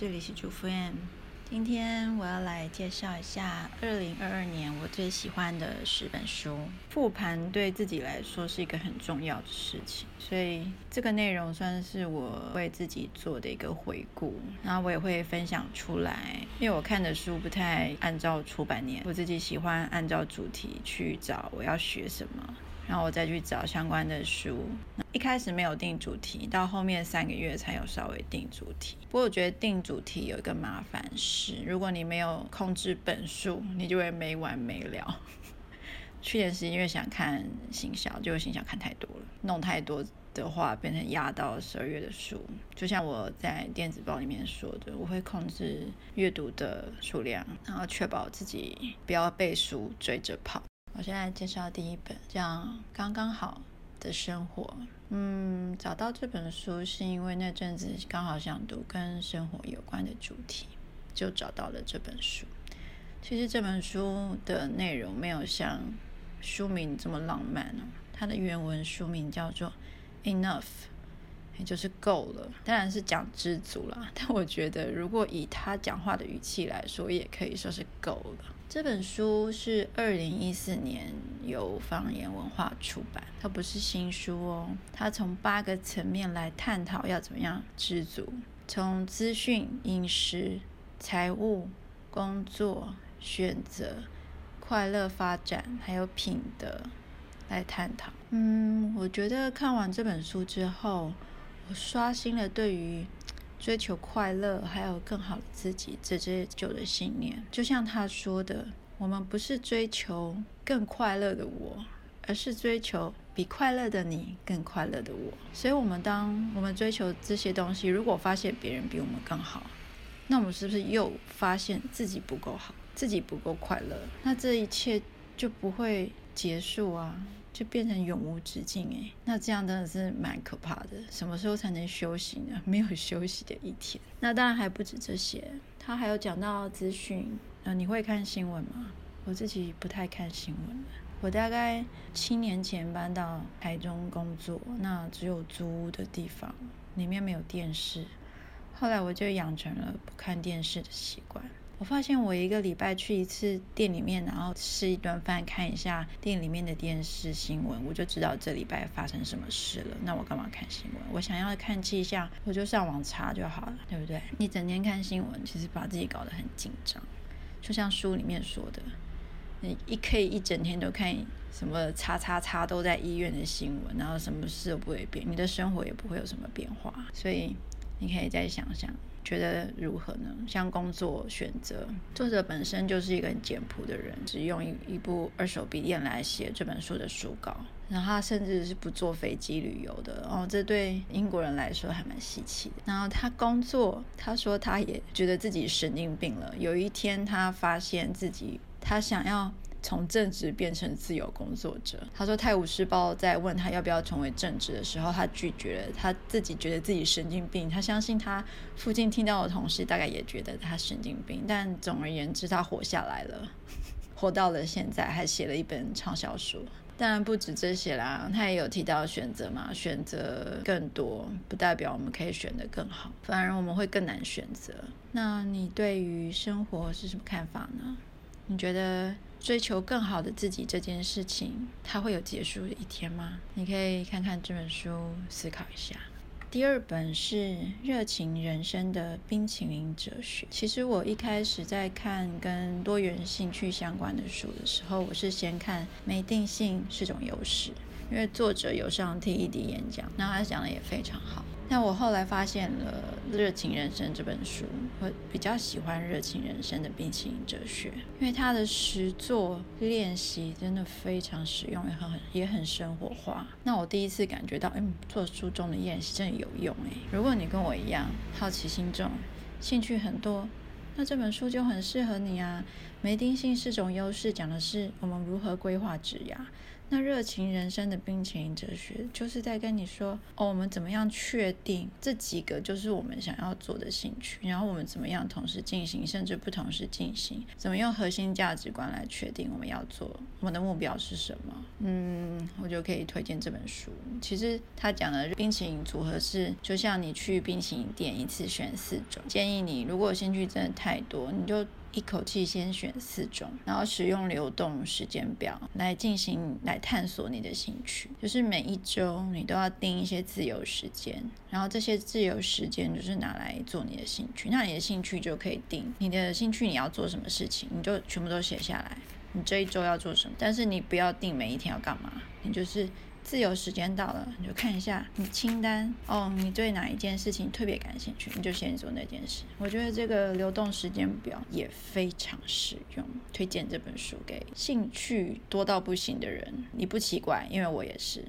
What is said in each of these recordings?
这里是主夫 M。今天我要来介绍一下二零二二年我最喜欢的十本书。复盘对自己来说是一个很重要的事情，所以这个内容算是我为自己做的一个回顾，然后我也会分享出来。因为我看的书不太按照出版年，我自己喜欢按照主题去找我要学什么。然后我再去找相关的书。一开始没有定主题，到后面三个月才有稍微定主题。不过我觉得定主题有一个麻烦事，如果你没有控制本数，你就会没完没了。去年是因为想看行销，结果行销看太多了，弄太多的话变成压到十二月的书。就像我在电子报里面说的，我会控制阅读的数量，然后确保自己不要被书追着跑。我现在介绍第一本，叫《刚刚好的生活》。嗯，找到这本书是因为那阵子刚好想读跟生活有关的主题，就找到了这本书。其实这本书的内容没有像书名这么浪漫哦，它的原文书名叫做《Enough》。也就是够了，当然是讲知足啦。但我觉得，如果以他讲话的语气来说，也可以说是够了。这本书是二零一四年由方言文化出版，它不是新书哦。它从八个层面来探讨要怎么样知足，从资讯、饮食、财务、工作、选择、快乐发展，还有品德来探讨。嗯，我觉得看完这本书之后。我刷新了对于追求快乐还有更好的自己这些旧的信念。就像他说的，我们不是追求更快乐的我，而是追求比快乐的你更快乐的我。所以，我们当我们追求这些东西，如果发现别人比我们更好，那我们是不是又发现自己不够好，自己不够快乐？那这一切就不会结束啊！就变成永无止境诶，那这样真的是蛮可怕的。什么时候才能休息呢？没有休息的一天。那当然还不止这些，他还有讲到资讯。呃，你会看新闻吗？我自己不太看新闻我大概七年前搬到台中工作，那只有租屋的地方，里面没有电视。后来我就养成了不看电视的习惯。我发现我一个礼拜去一次店里面，然后吃一顿饭，看一下店里面的电视新闻，我就知道这礼拜发生什么事了。那我干嘛看新闻？我想要看气象，我就上网查就好了，对不对？你整天看新闻，其实把自己搞得很紧张。就像书里面说的，你一可以一整天都看什么叉叉叉都在医院的新闻，然后什么事都不会变，你的生活也不会有什么变化。所以你可以再想想。觉得如何呢？像工作选择，作者本身就是一个很简朴的人，只用一一部二手笔电来写这本书的书稿，然后他甚至是不坐飞机旅游的哦，这对英国人来说还蛮稀奇的。然后他工作，他说他也觉得自己神经病了。有一天，他发现自己，他想要。从正职变成自由工作者，他说《泰晤士报》在问他要不要成为正职的时候，他拒绝了。他自己觉得自己神经病，他相信他附近听到的同事大概也觉得他神经病。但总而言之，他活下来了，活到了现在，还写了一本畅销书。当然不止这些啦，他也有提到选择嘛，选择更多不代表我们可以选得更好，反而我们会更难选择。那你对于生活是什么看法呢？你觉得追求更好的自己这件事情，它会有结束的一天吗？你可以看看这本书，思考一下。第二本是《热情人生的冰淇淋哲学》。其实我一开始在看跟多元兴趣相关的书的时候，我是先看《没定性是种优势》，因为作者有上 TED 演讲，那他讲的也非常好。那我后来发现了《热情人生》这本书，我比较喜欢《热情人生的冰淇淋哲学》，因为它的实作练习真的非常实用，也很也很生活化。那我第一次感觉到，嗯，做书中的练习真的有用诶。如果你跟我一样好奇心重，兴趣很多，那这本书就很适合你啊。没定性是种优势，讲的是我们如何规划职涯。那热情人生的冰淇淋哲学，就是在跟你说，哦，我们怎么样确定这几个就是我们想要做的兴趣，然后我们怎么样同时进行，甚至不同时进行，怎么用核心价值观来确定我们要做，我们的目标是什么？嗯，我就可以推荐这本书。其实他讲的冰淇淋组合是，就像你去冰淇淋店一次选四种，建议你如果兴趣真的太多，你就。一口气先选四种，然后使用流动时间表来进行来探索你的兴趣。就是每一周你都要定一些自由时间，然后这些自由时间就是拿来做你的兴趣。那你的兴趣就可以定你的兴趣你要做什么事情，你就全部都写下来。你这一周要做什么？但是你不要定每一天要干嘛，你就是。自由时间到了，你就看一下你清单哦，你对哪一件事情特别感兴趣，你就先做那件事。我觉得这个流动时间表也非常实用，推荐这本书给兴趣多到不行的人。你不奇怪，因为我也是。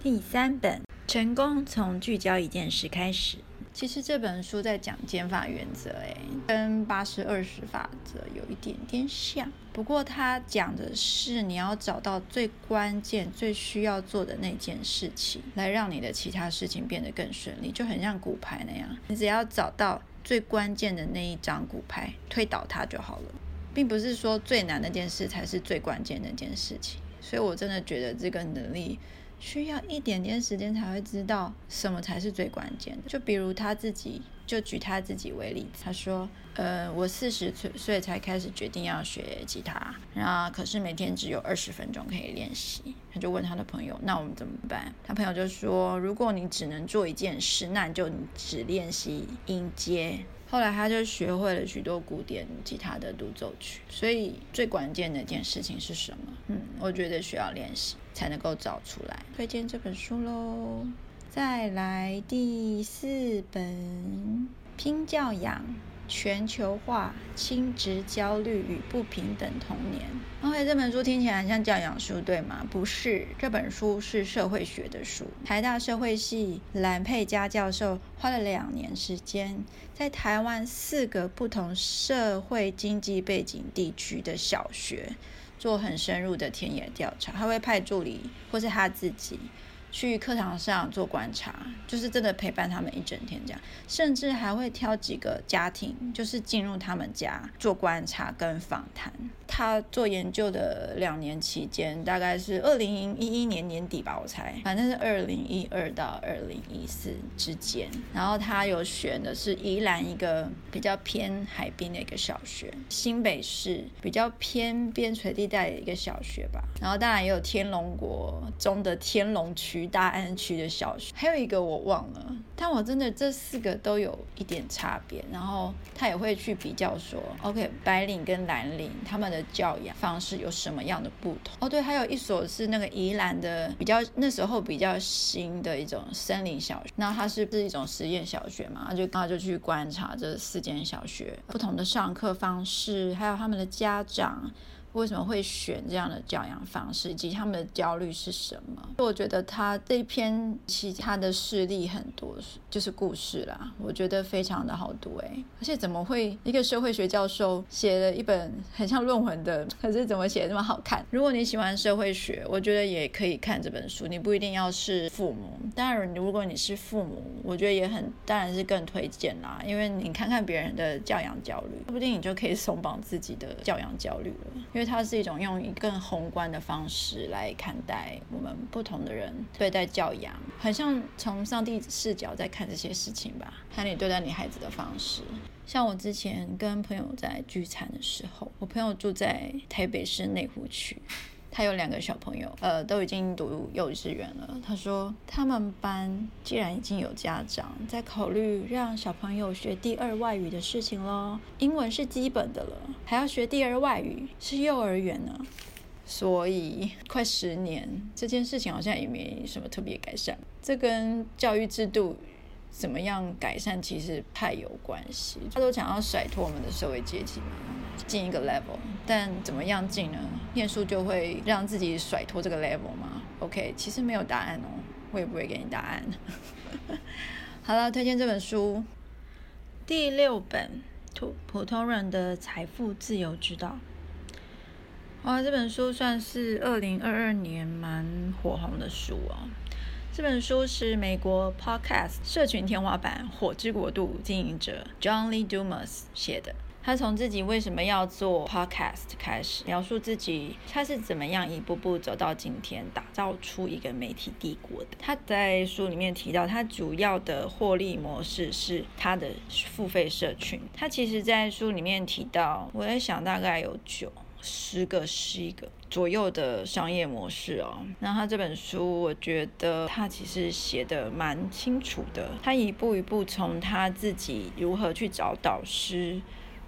第三本，成功从聚焦一件事开始。其实这本书在讲减法原则，诶，跟八十二十法则有一点点像。不过他讲的是你要找到最关键、最需要做的那件事情，来让你的其他事情变得更顺利，就很像骨牌那样。你只要找到最关键的那一张骨牌，推倒它就好了，并不是说最难那件事才是最关键那件事情。所以我真的觉得这个能力。需要一点点时间才会知道什么才是最关键的。就比如他自己，就举他自己为例子，他说：“呃，我四十岁岁才开始决定要学吉他，然后可是每天只有二十分钟可以练习。”他就问他的朋友：“那我们怎么办？”他朋友就说：“如果你只能做一件事，那你就只练习音阶。”后来他就学会了许多古典吉他的独奏曲。所以最关键的一件事情是什么？嗯，我觉得需要练习才能够找出来。推荐这本书喽。再来第四本，拼教养。全球化、亲职焦虑与不平等童年。OK，这本书听起来很像教养书，对吗？不是，这本书是社会学的书。台大社会系蓝佩佳教授花了两年时间，在台湾四个不同社会经济背景地区的小学做很深入的田野调查。他会派助理，或是他自己。去课堂上做观察，就是真的陪伴他们一整天这样，甚至还会挑几个家庭，就是进入他们家做观察跟访谈。他做研究的两年期间，大概是二零一一年年底吧，我猜，反正是二零一二到二零一四之间。然后他有选的是宜兰一个比较偏海滨的一个小学，新北市比较偏边陲地带的一个小学吧。然后当然也有天龙国中的天龙区大安区的小学，还有一个我忘了。但我真的这四个都有一点差别。然后他也会去比较说，OK，白领跟蓝领他们的。教养方式有什么样的不同？哦，对，还有一所是那个宜兰的比较那时候比较新的一种森林小学，那它是是一种实验小学嘛？他就然后就去观察这四间小学不同的上课方式，还有他们的家长。为什么会选这样的教养方式，以及他们的焦虑是什么？我觉得他这一篇其他的事例很多，就是故事啦。我觉得非常的好读诶，而且怎么会一个社会学教授写了一本很像论文的，可是怎么写那么好看？如果你喜欢社会学，我觉得也可以看这本书。你不一定要是父母，当然如果你是父母，我觉得也很当然是更推荐啦，因为你看看别人的教养焦虑，说不定你就可以松绑自己的教养焦虑了。因为它是一种用一更宏观的方式来看待我们不同的人对待教养，很像从上帝视角在看这些事情吧。看你对待你孩子的方式，像我之前跟朋友在聚餐的时候，我朋友住在台北市内湖区。他有两个小朋友，呃，都已经读幼稚园了。他说，他们班既然已经有家长在考虑让小朋友学第二外语的事情咯，英文是基本的了，还要学第二外语是幼儿园呢。所以快十年，这件事情好像也没什么特别改善。这跟教育制度。怎么样改善其实太有关系，他都想要甩脱我们的社会阶级嘛，进一个 level，但怎么样进呢？念书就会让自己甩脱这个 level 吗？OK，其实没有答案哦，我也不会给你答案。好了，推荐这本书，第六本普普通人的财富自由之道。哇，这本书算是二零二二年蛮火红的书哦。这本书是美国 Podcast 社群天花板火之国度经营者 John Lee Dumas 写的。他从自己为什么要做 Podcast 开始，描述自己他是怎么样一步步走到今天，打造出一个媒体帝国的。他在书里面提到，他主要的获利模式是他的付费社群。他其实，在书里面提到，我在想大概有九。十个、十一个左右的商业模式哦。那他这本书，我觉得他其实写的蛮清楚的。他一步一步从他自己如何去找导师，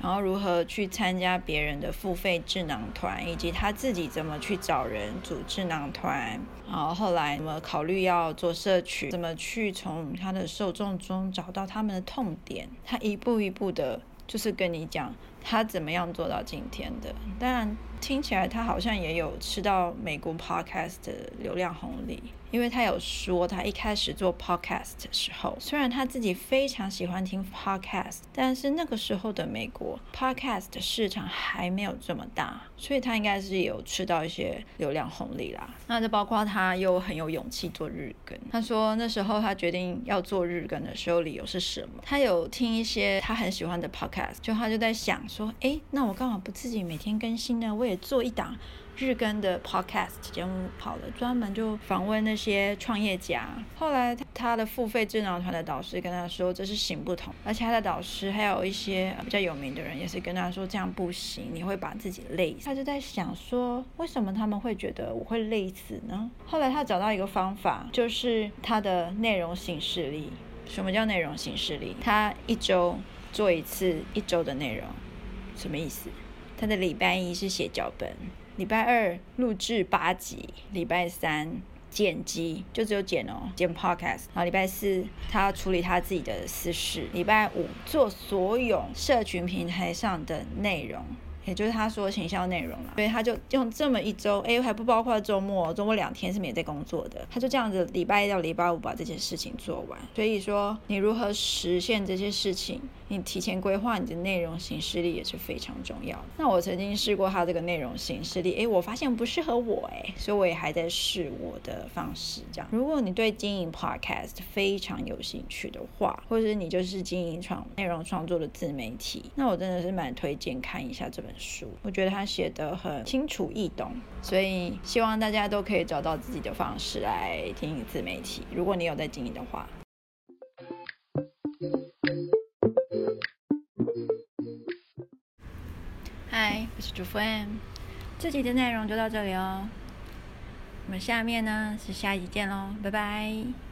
然后如何去参加别人的付费智囊团，以及他自己怎么去找人组智囊团，然后后来怎么考虑要做社群，怎么去从他的受众中找到他们的痛点。他一步一步的，就是跟你讲。他怎么样做到今天的？但，听起来他好像也有吃到美国 podcast 的流量红利。因为他有说，他一开始做 podcast 的时候，虽然他自己非常喜欢听 podcast，但是那个时候的美国 podcast 市场还没有这么大，所以他应该是有吃到一些流量红利啦。那就包括他又很有勇气做日更。他说那时候他决定要做日更的时候，理由是什么？他有听一些他很喜欢的 podcast，就他就在想说，哎，那我刚好不自己每天更新呢，我也做一档。日更的 podcast 节目跑了，专门就访问那些创业家。后来他的付费智囊团的导师跟他说这是行不通，而且他的导师还有一些比较有名的人也是跟他说这样不行，你会把自己累死。他就在想说，为什么他们会觉得我会累死呢？后来他找到一个方法，就是他的内容形式力。什么叫内容形式力？他一周做一次一周的内容，什么意思？他的礼拜一是写脚本。礼拜二录制八集，礼拜三剪辑，就只有剪哦，剪 podcast。然后礼拜四他要处理他自己的私事，礼拜五做所有社群平台上的内容。也就是他说行销内容了，所以他就用这么一周，哎，还不包括周末，周末两天是没在工作的，他就这样子礼拜一到礼拜五把这件事情做完。所以说，你如何实现这些事情，你提前规划你的内容形式力也是非常重要的。那我曾经试过他这个内容形式力，哎，我发现不适合我，哎，所以我也还在试我的方式。这样，如果你对经营 podcast 非常有兴趣的话，或者是你就是经营创内容创作的自媒体，那我真的是蛮推荐看一下这本。书，我觉得他写的很清楚易懂，所以希望大家都可以找到自己的方式来听自媒体。如果你有在经营的话，嗨，我是主妇 M，这集的内容就到这里哦。我们下面呢是下一集见喽，拜拜。